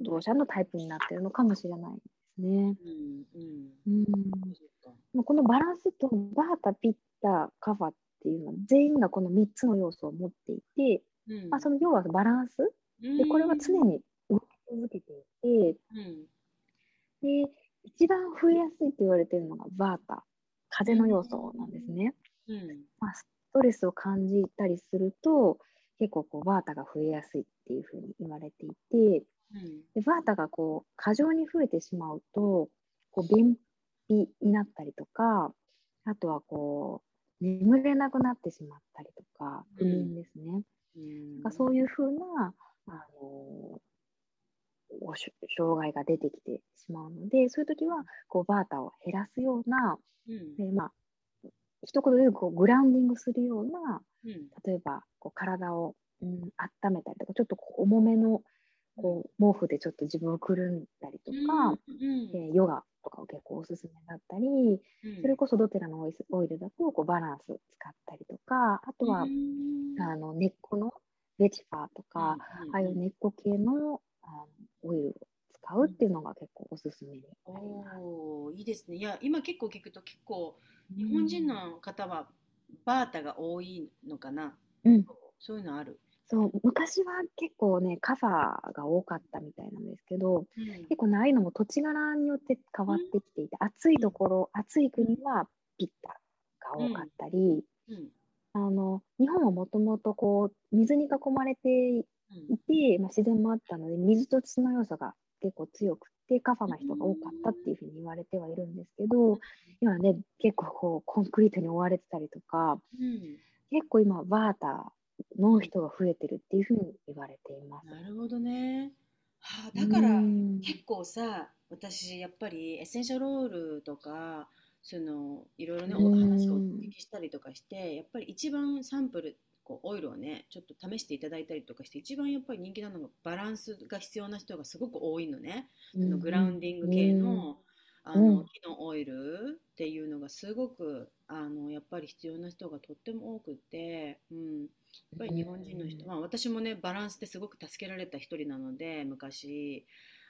ー、同社のタイプになってるのかもしれないですね。うんうん。このバランスと、バータ、ピッタ、カファっていうのは、全員がこの3つの要素を持っていて、うん。まあ、その要はバランスで、これは常に動き続けていて、うん。で、一番増えやすいと言われているのがバータ、風の要素なんですね。うん。まあ、ストレスを感じたりすると、結構こうバータが増えやすいっていうふうに言われていて、うん。でバータがこう過剰に増えてしまうと、こう便秘になったりとか、あとはこう眠れなくなってしまったりとか、不眠ですね。うん。なんかそういうふうな、あのごし障害が出てきてしまうので、そういう時はこうバータを減らすような、うん。でまあ、一言で言うとこうグラウンディングするような、うん。例えばこう体を、うん、温めたりとか、ちょっと重めのこう毛布でちょっと自分をくるんだりとか、うんえーヨガとかを結構おすすめだったり、うん。それこそドテラのオイルだとこうバランス使ったりとか、あとは、うん。あの根っこのベチファーとか、ああいう根っこ系のあのオイルを使うっていうのが結構おすすめになります。おーいいですね。いや、今結構聞くと結構日本人の方はバータが多いのかな。うん、そういうのある。そう昔は結構ねカファが多かったみたいなんですけどうん結構ねああいうのも土地柄によって変わってきていて、暑いところ暑い国はピッタが多かったり、うんあの日本はもともとこう水に囲まれていうんて、まあ、自然もあったので水と土の要素が結構強くてカファな人が多かったっていうふうに言われてはいるんですけど今ね結構こうコンクリートに覆われてたりとかうん結構今バータの人が増えてるっていうふうに言われています。なるほどね。はあ、だからうん結構さ私やっぱりエッセンシャルオールとかそのいろいろねおうん。話をお聞きしたりとかしてやっぱり一番サンプルこうオイルをねちょっと試していただいたりとかして一番やっぱり人気なのがバランスが必要な人がすごく多いのね。そのグラウンディング系の,、あうんの木のオイルっていうのがすごくあのやっぱり必要な人がとっても多くて、うん、やっぱり日本人の人、まあ、私もねバランスですごく助けられた一人なので昔、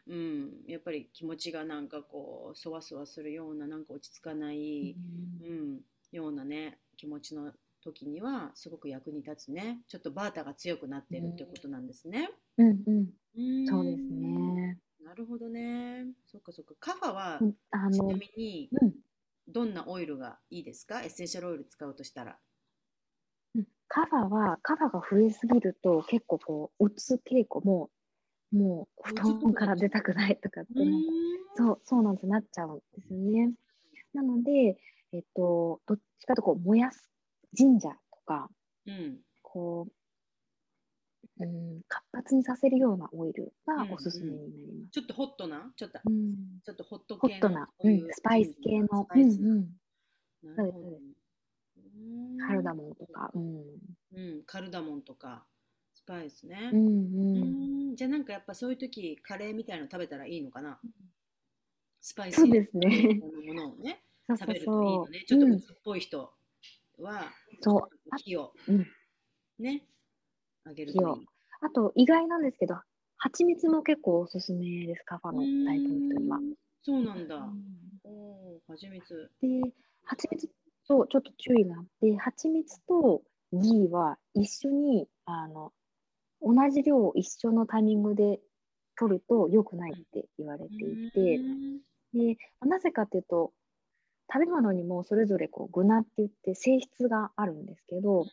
うん、やっぱり気持ちがなんかこうそわそわするようななんか落ち着かない、うん、ようなね気持ちの時にはすごく役に立つねちょっとバータが強くなってるってことなんですね。うんうん、うんそうですね。なるほどね。そっかそっか。カファはうんあのちなみにうんどんなオイルがいいですか？エッセンシャルオイル使うとしたら。うんカファはカファが増えすぎると結構こううつ傾向ももう布団から出たくないとかってそうそうなんですなっちゃうんですよね。なので、えっと、どっちかというとこう燃やす神社とかうん。こう、うん、活発にさせるようなオイルがおすすめになります。ちょっとホットな？ちょっと、うんちょっとホット系のホットな、そうん、スパイス系の。うんうんそうですうんカルダモンとか。うん。うん、カルダモンとかスパイスねう。んううん。んじゃあなんかやっぱそういう時カレーみたいなの食べたらいいのかな？スパイスそうですね。のものをねそうそう食べるといいのそう。ね。ちょっとうん鬱っぽい人は、そう。あ火をうんね、あげるといい。あと、意外なんですけど、蜂蜜も結構おすすめです、カファのタイプの人にはう。んそうなんだ。うんおおー、蜂蜜。で、蜂蜜とちょっと注意があって、蜂蜜とギーは一緒に、あの、同じ量を一緒のタイミングで取ると良くないって言われていて、うん。で、なぜかっていうと、食べ物にもそれぞれこうグナって言って性質があるんですけど、うん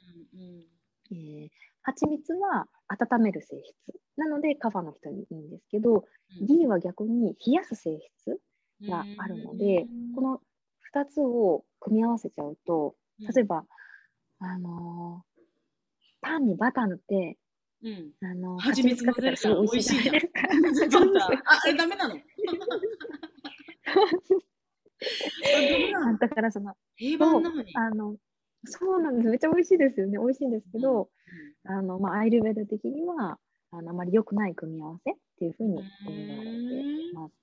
えー、蜂蜜は温める性質。なのでカファの人にいいんですけど、うん。ギーは逆に冷やす性質があるので、この2つを組み合わせちゃうと、例えば、あのーパンにバター塗って、うん、あのー蜂蜜かけたらすごい美味しいじゃないですか。(laughs) うん、あ、(laughs) あれダメなの？だからその定番なのに。あのそうなんです。めっちゃ美味しいですよね。美味しいんですけど、あのまあ、アイルベーダ的にはあのあまり良くない組み合わせっていうふうに言われてます。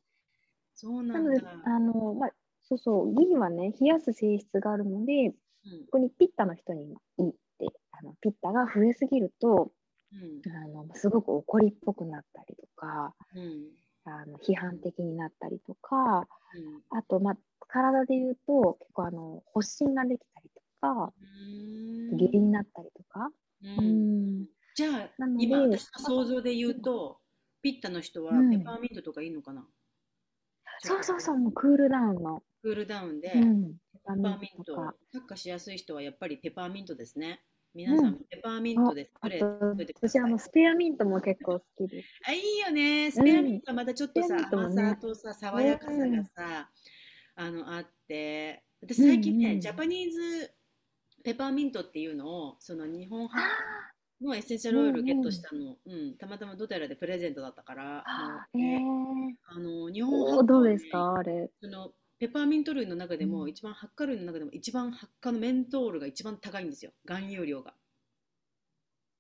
そうななんのでだ。あの、まあ、そうそう。ギーはね冷やす性質があるのでこうん。こにピッタの人にいいってあのピッタが増えすぎるとうん。あのすごく怒りっぽくなったりとかうん。あの批判的になったりとかうん。あと、まあ、体で言うと結構あの発疹ができたりとかうん。下痢になったりとか。ううん。んじゃあ今私の想像で言うとピッタの人はうん。ペパーミントとかいいのかな、そうそうそう、もうクールダウンの。クールダウンで、うん。ペペパーミントとか。発火しやすい人はやっぱりペパーミントですね皆さん、うん。ペパーミントでスあプレーと作ってください。私あのスペアミントも結構好きです。あいいよね。スペアミントはまたちょっとさ、スペアミントも甘ねさとさ爽やかさがさ、あのあって。私最近ね、うんうん。ジャパニーズペパーミントっていうのをその日本あ派のエッセンシャルオイルゲットしたの、うん。たまたまドテラでプレゼントだったからあえねあの日ー、本ねどうですか？あれ。そのペパーミント類の中でも、うん。一番発火類の中でも一番発火のメントールが一番高いんですよ。含有量が。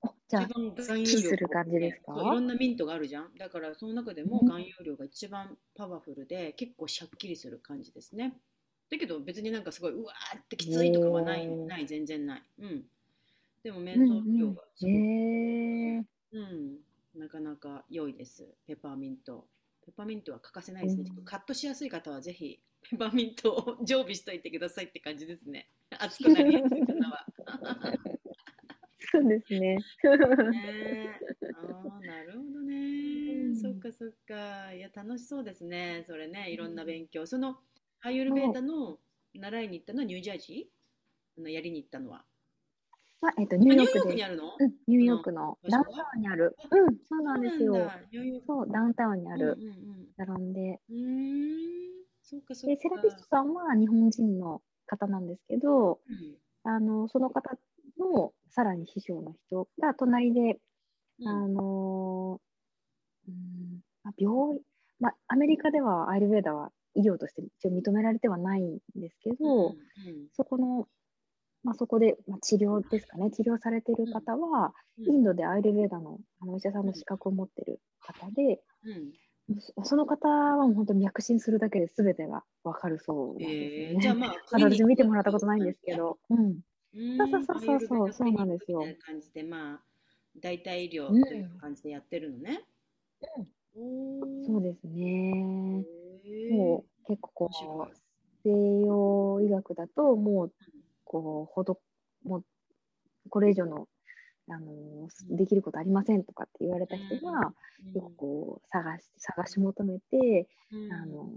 おじゃあ含有キ量する感じですか？いろんなミントがあるじゃん。だからその中でもうん。含有量が一番パワフルで結構シャッキリする感じですね。だけど別になんかすごいうわーってきついとかはないない全然ない。うん。でもメうんントール量がすうん、ごい、えー、うん、なかなか良いです。ペパーミント。ペパーミントは欠かせないですね、うん。カットしやすい方はぜひペパーミントを常備しといてくださいって感じですね。(laughs) 熱くなりやすい方は。そうですね。ねえ。ああなるほどね、うん。そっかそっか。いや楽しそうですね。それねいろんな勉強、そのアーユルベーダの習いに行ったのはニュージャージー？あのやりに行ったのは。まあえっと、あニューヨークでニューヨークに。あるの、うん、ニューヨークの。う。んダウンタウンにある。うん、そうなんですよ。そうダウンタウンにある。うんで。うんそっかそっで、かセラピストさんは日本人の方なんですけど、うんあのその方のさらに師匠の人が隣で、うん。あのーうんまあ、病院、まあ、アメリカではアイルベーダは医療として一応認められてはないんですけど、うんそこの、まあ、そこで、まあ、治療ですかね。治療されている方は、うん。インドでアイルベーダのあのお医者さんの資格を持ってる方で、うんそその方はもう本当に脈診するだけで全てが分かるそうなんですよね。えー。じゃあまあ私見てもらったことないんですけど、うん、うんそうそうそうそうそうなんですよ。感じでまあ代替医療うん。という感じでやってるのね、おー。そうですね。もう結構こう西洋医学だともうこうほどもうこれ以上のあのできることありませんとかって言われた人が結構こう探し探し求めて、うん。あの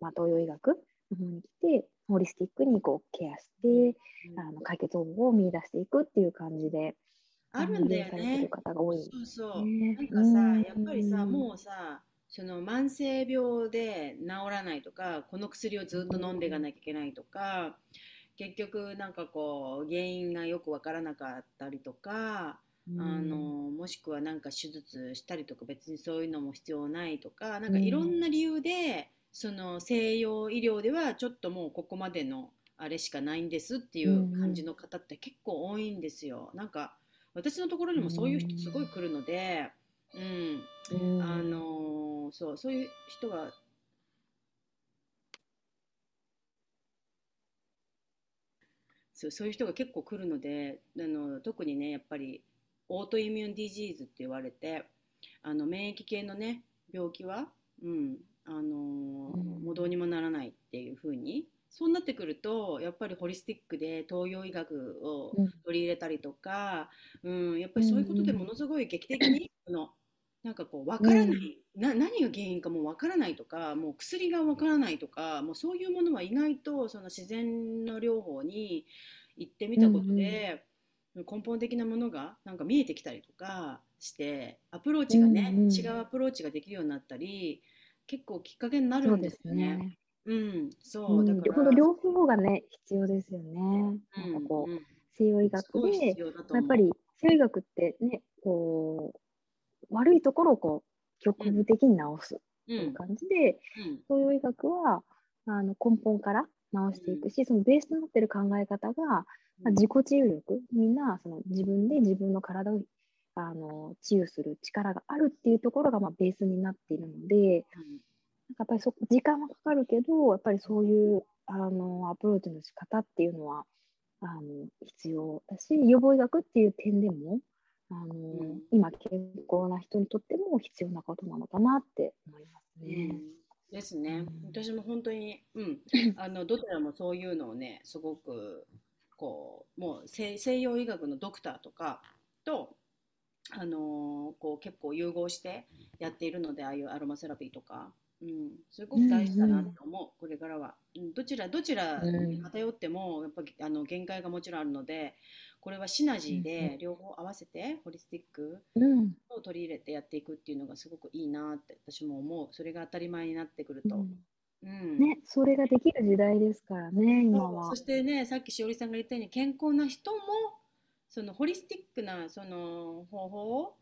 まあ、東洋医学の方に来てホリスティックにこうケアして、うん。あの解決方法を見出していくっていう感じであるんだよ方が多い。そうそう、ね。なんかさ、うん。やっぱりさ、もうさその慢性病で治らないとかこの薬をずっと飲んでいかなきゃいけないとか結局なんかこう原因がよくわからなかったりとか、うん。あのもしくはなんか手術したりとか別にそういうのも必要ないとかなんかいろんな理由で、その西洋医療ではちょっともうここまでのあれしかないんですっていう感じの方って結構多いんですよ。なんか私のところにもそういう人すごい来るので、うん、うん、あのそうそういう人がそうそういう人が結構来るのであの特にねやっぱりオートイミュンディジーズって言われてあの免疫系のね病気は、うん、あのもうどうにもならないっていう風にそうなってくるとやっぱりホリスティックで東洋医学を取り入れたりとか、うん、うん、やっぱりそういうことでものすごい劇的に、うん、のなんかこう分からない、うん、な何が原因かも分からないとかもう薬が分からないとかもうそういうものは意外とその自然の療法に行ってみたことで、うんうん、根本的なものがなんか見えてきたりとかしてアプローチがね、うんうん、違うアプローチができるようになったり結構きっかけになるんですよね。うん、そう、だから。両方がね、必要ですよね。なんかこう、西洋医学で、やっぱり西洋医学ってね、こう、悪いところをこう、局部的に治すという感じで、東洋医学は、あの根本から治していくし、そのベースとなっている考え方が、まあ、自己治癒力、みんなその自分で自分の体をあの治癒する力があるっていうところが、まあ、ベースになっているので、やっぱりそ時間はかかるけど、やっぱりそういうあのアプローチの仕方っていうのはあの必要だし、予防医学っていう点でも、あの、うん、今健康な人にとっても必要なことなのかなって思いますね。うん、ですね、うん、私も本当に、うん、(laughs) あのどちらもそういうのをねすごくこうもう西洋医学のドクターとかとあのー、こう結構融合してやっているのでああいうアロマセラピーとか。うん、すごく大事だなと思う、うんうん、これからは、うん、どちらどちらに偏ってもやっぱあの限界がもちろんあるのでこれはシナジーで両方合わせてホリスティックを取り入れてやっていくっていうのがすごくいいなって私も思う。それが当たり前になってくると。うん、ね、それができる時代ですからね、今は。そしてね、さっきしおりさんが言ったように、健康な人も、そのホリスティックなその方法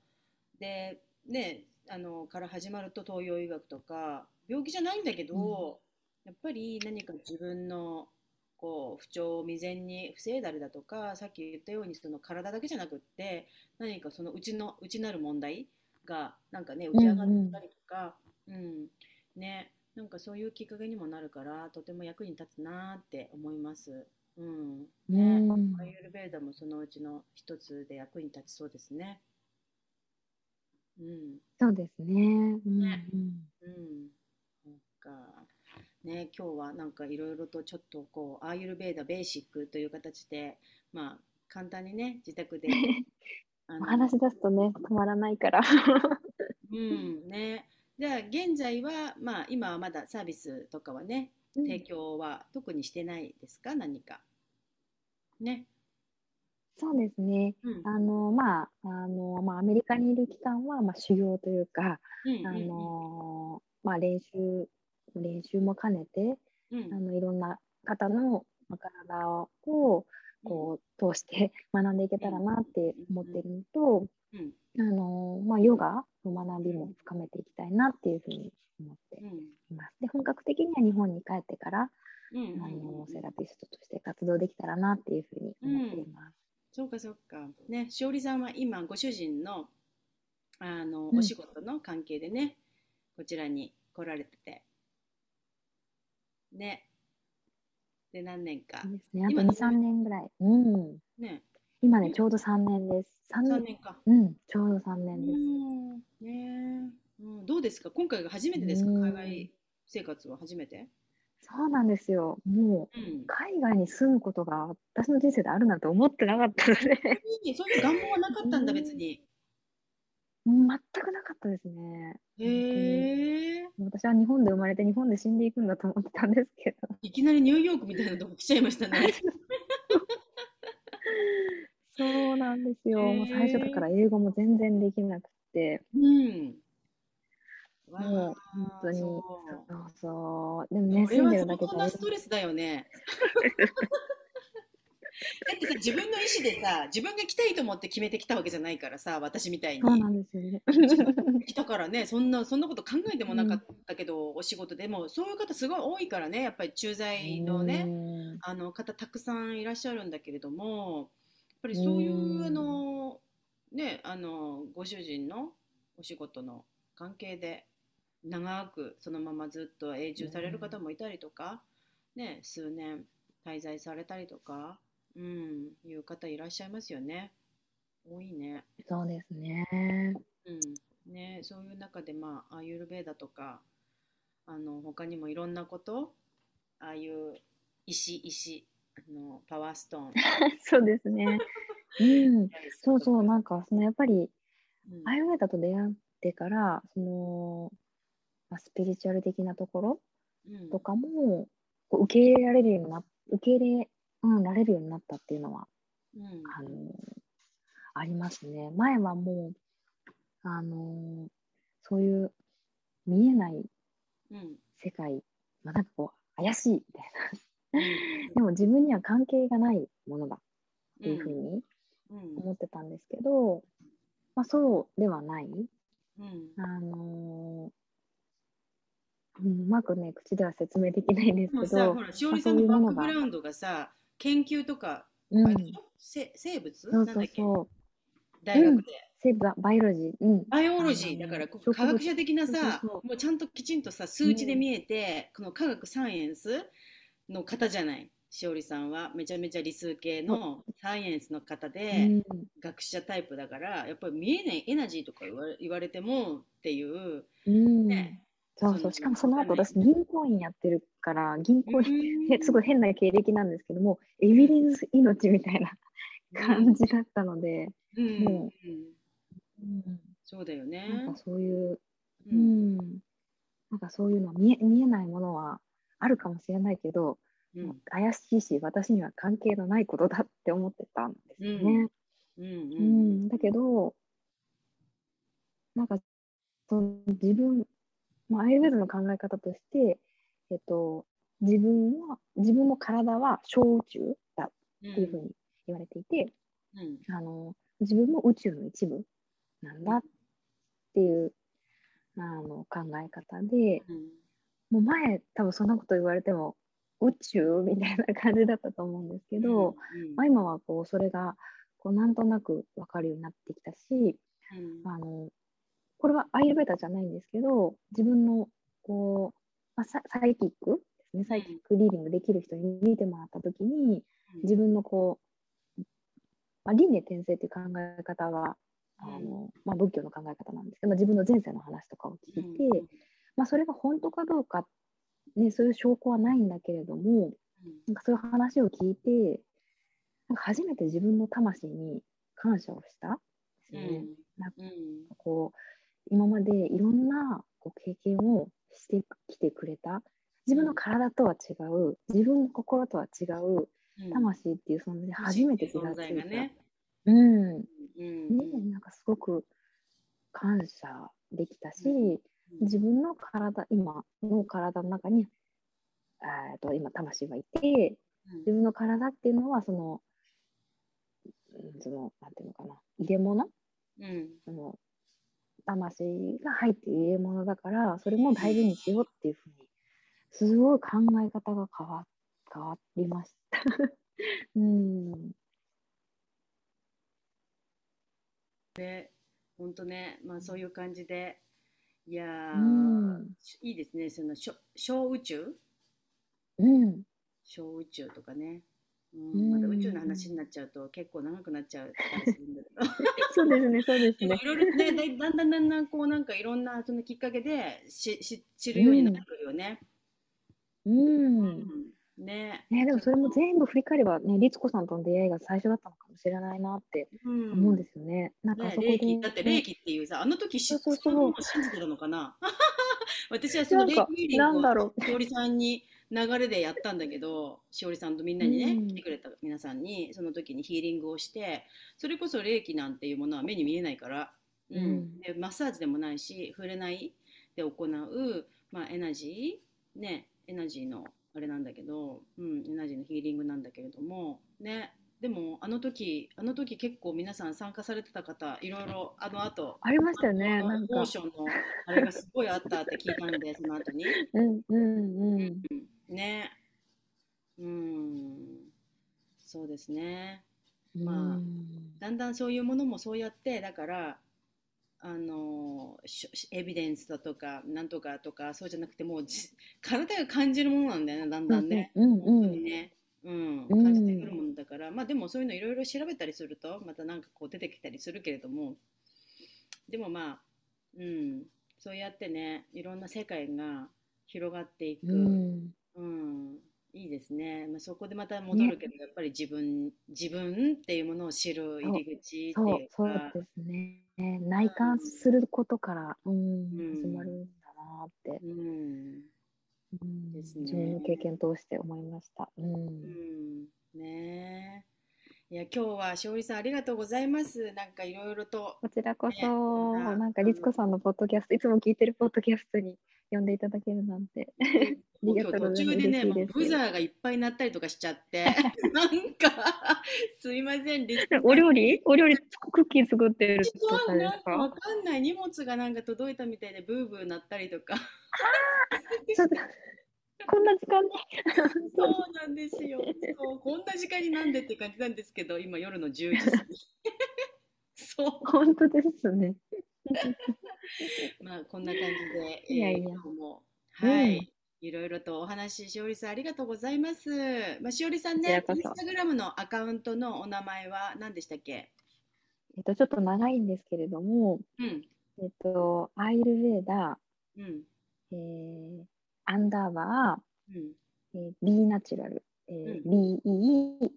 で、ね、あのから始まると東洋医学とか病気じゃないんだけど、うん、やっぱり何か自分のこう不調を未然に防いだりだとかさっき言ったようにその体だけじゃなくって何かそのうちの内なる問題がなんかね浮き上がったりとか、うん、うん、ね。なんかそういうきっかけにもなるからとても役に立つなって思います。うん。ね、うん、アイユルベーダもそのうちの一つで役に立ちそうですね。うん、そうですね。うん、ね、うん、なんかね、今日はなんかいろいろとちょっとこうアーユルベーダベーシックという形で、まあ簡単にね自宅で (laughs) 話し出すとね止まらないから (laughs) うんね。じゃあ現在はまあ今はまだサービスとかはね提供は特にしてないですか、何か。ね。そうですね。うん、あの、まあ、あの、まあ、アメリカにいる期間は、まあ、修行というか、あの、まあ、練習、練習も兼ねて、うん、あの、いろんな方の体を、こう、通して (laughs) 学んでいけたらなって思ってるのと、あの、まあ、ヨガの学びも深めていきたいなっていうふうに思っています。で、本格的には日本に帰ってから、あのセラピストとして活動できたらなっていうふうに思っています。そうかそうか。ね、しおりさんは今ご主人のあの、お仕事の関係でね、こちらに来られてて。ね。で、何年か。ですね。あと2、3年ぐらい。うん。ね。今ね、ちょうど3年です。3年 ,3 年か。うん、ちょうど3年です。ねうん、どうですか？今回が初めてですか？海外生活は初めて？そうなんですよ。もう、海外に住むことが私の人生であるなんて思ってなかったのでそういう願望はなかったんだ、別に。全くなかったですね。へえ。私は日本で生まれて日本で死んでいくんだと思ってたんですけど。いきなりニューヨークみたいなとこ来ちゃいましたね。そうなんですよ。もう最初から英語も全然できなくて。うん。もう本当にそうそうでもね住んでるだけでストレスだよね (laughs) ってさ自分の意思でさ自分が来たいと思って決めてきたわけじゃないからさ私みたいに。そうなんですよね。来たからねそんなそんなこと考えてもなかったけど、お仕事で。もそういう方すごい多いからねやっぱり駐在のね、うん。あの方たくさんいらっしゃるんだけれどもやっぱりそういううんあのねあのご主人のお仕事の関係で長くそのままずっと永住される方もいたりとか、ね、数年滞在されたりとか、うん、いう方いらっしゃいますよね。多いね。そうですね。うんね、そういう中で、まあ、アーユルベーダとかあの他にもいろんなことああいう石石あのパワーストーン (laughs) そうですね。うん、(laughs) そうそう、なんか、か、そのやっぱり、うんアイルベーダと出会ってから、その、まあ、スピリチュアル的なところうんとかも、こう受け入れられるようにな、受け入れ、うん、られるようになったっていうのは、うんあのありますね。前はもう、あのそういう見えないうん世界、まあ、なんかこう、怪しいみたいな。うんでも自分には関係がないものだっていうふうにうん思ってたんですけど、まあ、そうではない。うんあのーうんうまくね、口では説明できないんですけでもさどほ、らしおりさんのバックグラウンドがさ研究とか、うん。生物？なんだっけ？大学で、生物バイオロジー、うん、バイオロジー。だから科学者的なさもうちゃんときちんとさ数値で見えて、この科学サイエンスの方じゃない？しおりさんは。めちゃめちゃ理数系のサイエンスの方で、うん。学者タイプだからやっぱり見えないエナジーとか言われ言われてもっていう、うん。ねそうそう、しかもその後私、銀行員やってるから、銀行員、へすごい変な経歴なんですけども、エビデンス命みたいな感じだったので、もうんうん。そうだよね。なんかそういう、ううん。ん、なんかそういうのは見え見えないものはあるかもしれないけど、うん。怪しいし、私には関係のないことだって思ってたんですよね。うん。ううん。ん。だけど、なんかその自分、まあ、アイルベーダの考え方として、えっと、自分は自分の体は小宇宙だうんっていうふうに言われていて、うん。あの自分も宇宙の一部なんだっていうあの考え方で、うん。もう前多分そんなこと言われても宇宙みたいな感じだったと思うんですけど、うん。まあ、今はこうそれがこうなんとなく分かるようになってきたし、うん。あのこれはアイルベーダじゃないんですけど自分のこう、まあ、ササイキックですね。サイキックリーディングできる人に見てもらった時に自分のこう、まあ、輪廻転生っていう考え方はあの、まあ、仏教の考え方なんですけど、まあ、自分の前世の話とかを聞いて、まあ、それが本当かどうか、ね、そういう証拠はないんだけれどもなんかそういう話を聞いてなんか初めて自分の魂に感謝をしたんですよね。なんかうん。こう今までいろんなこう経験をしてきてくれた自分の体とは違う自分の心とは違ううん。魂っていう存在に初めて気が存ついた、ね。うん。うんねなんかすごく感謝できたし、うん。自分の体今の体の中にえーと今魂がいて自分の体っていうのはそのうんそのなんていうのかな入れ物？うん。その魂が入っている入れ物だからそれも大事にしようっていうふうにすごい考え方が変わ変わりました。(laughs) うん本当ね、まあそういう感じで、いやー、うんいいですね、その小小宇宙？うん小宇宙とかね。ううんん、まだ宇宙の話になっちゃうと結構長くなっちゃ (laughs) う。そうですねそうですね。いろいろね、だんだんだんだんこうなんかいろんなそのきっかけでしし知るようになってくるよね。うん。うん。ね。ね、でもそれも全部振り返ればね、律子さんとの出会いが最初だったのかもしれないなってうん。思うんですよね。なんかあねそこで、霊気。だって霊気っていうさ、あの時しそうそうそう。信じてたのかな？(laughs) 私はその霊なんか気リングをしおりさんに流れでやったんだけどしおりさんとみんなにね、うん。来てくれた皆さんにその時にヒーリングをしてそれこそ霊気なんていうものは目に見えないから、うん。うん。でマッサージでもないし触れないで行う、まあ、エナジーねエナジーのあれなんだけど、うん、エナジーのヒーリングなんだけれどもね。でもあの時あの時結構皆さん参加されてた方いろいろあの後ありましたよねなんか。オーションのあれがすごいあったって聞いたんでその後に。うんうんうん。うんね。うん。そうですね。まあうんだんだんそういうものもそうやってだからあのしエビデンスだとかなんとかとかそうじゃなくてもうじ体が感じるものなんだよねだんだんね。うんうん本当うんにね。うん、うん感じてくるものだから、まあでもそういうのいろいろ調べたりするとまたなんかこう出てきたりするけれどもでもまあ、うん、そうやってねいろんな世界が広がっていく、うんうん、いいですね。まあ、そこでまた戻るけど、やっぱり自分、自分っていうものを知る入り口っていそううそうか、ですね。内観することから、うんうん始まるんだなって、うん、うん。ですね。自分の経験通して思いました。うん。うん、ね。え。いや、今日はしおりさんありがとうございます。なんかいろいろと。こちらこねそ、あなんか律子さんのポッドキャスト、いつも聞いてるポッドキャストに呼んでいただけるなんて。(laughs) 今日途中でね、ですブザーがいっぱい鳴ったりとかしちゃって、なんか、(laughs) すいません、お料理？お料理、クッキー作ってるとなんかわすかかんない荷物がなんか届いたみたいでブーブー鳴ったりとか。こんな時間に。(laughs) そうなんですよ。そうこんな時間になんでって感じなんですけど、今夜の10時過ぎ。そう。本当ですね。(laughs) まあこんな感じで、いやいや。今日もうん。はい、いろいろとお話ししおりさんありがとうございます。まあしおりさんね、インスタグラムのアカウントのお名前は何でしたっけ？えっと、ちょっと長いんですけれども、うん。えっと、アイルベーダうん。ー、えー、アンダーバうん。ー、えー、B ナチュラル、えーう BE、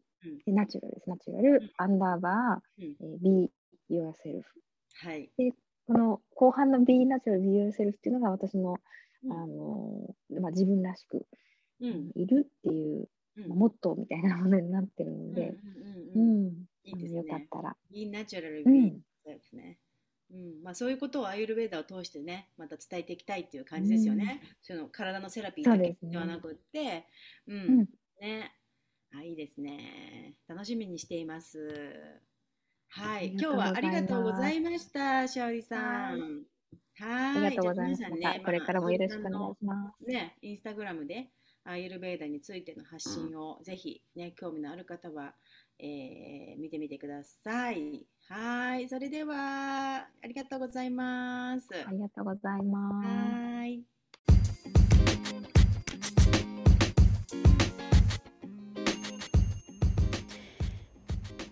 でナチュラルです、ナチュラル、ん。アンダーバうん。ー、えー、Be yourself。はい。この後半の Be natural, Be yourself っていうのが私の、うんあのまあ、自分らしくうんいるっていう、うんまあモットーみたいなものになってるので、よかっね。たら。Be natural, う be ん、ですね。うんまあ、そういうことをアイルベーダを通してね、また伝えていきたいっていう感じですよね。その体のセラピーだけではなくって、うん、うんね。あ、いいですね。楽しみにしています。はい、今日はありがとうございました、しおりさはいん。あはい、りがとうございます。じゃあ皆さんね、これからもよろしくおまあ願いします。ね、インスタグラムでアイルベーダについての発信をぜひね、興味のある方は、えー見てみてください。はい、それではありがとうございます。ありがとうございます。はい。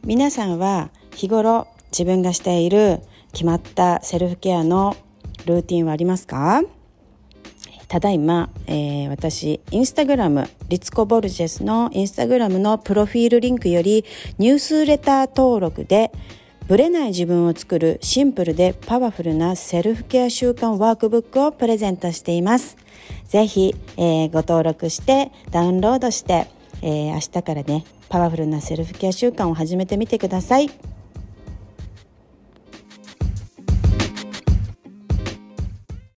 皆さんは日頃自分がしている決まったセルフケアのルーティンはありますか？ただいま、えー私、インスタグラム、リツコ・ボルジェスのインスタグラムのプロフィールリンクよりニュースレター登録でブレない自分を作るシンプルでパワフルなセルフケア習慣ワークブックをプレゼントしています。ぜひ、えーご登録してダウンロードして、えー明日からね、パワフルなセルフケア習慣を始めてみてください。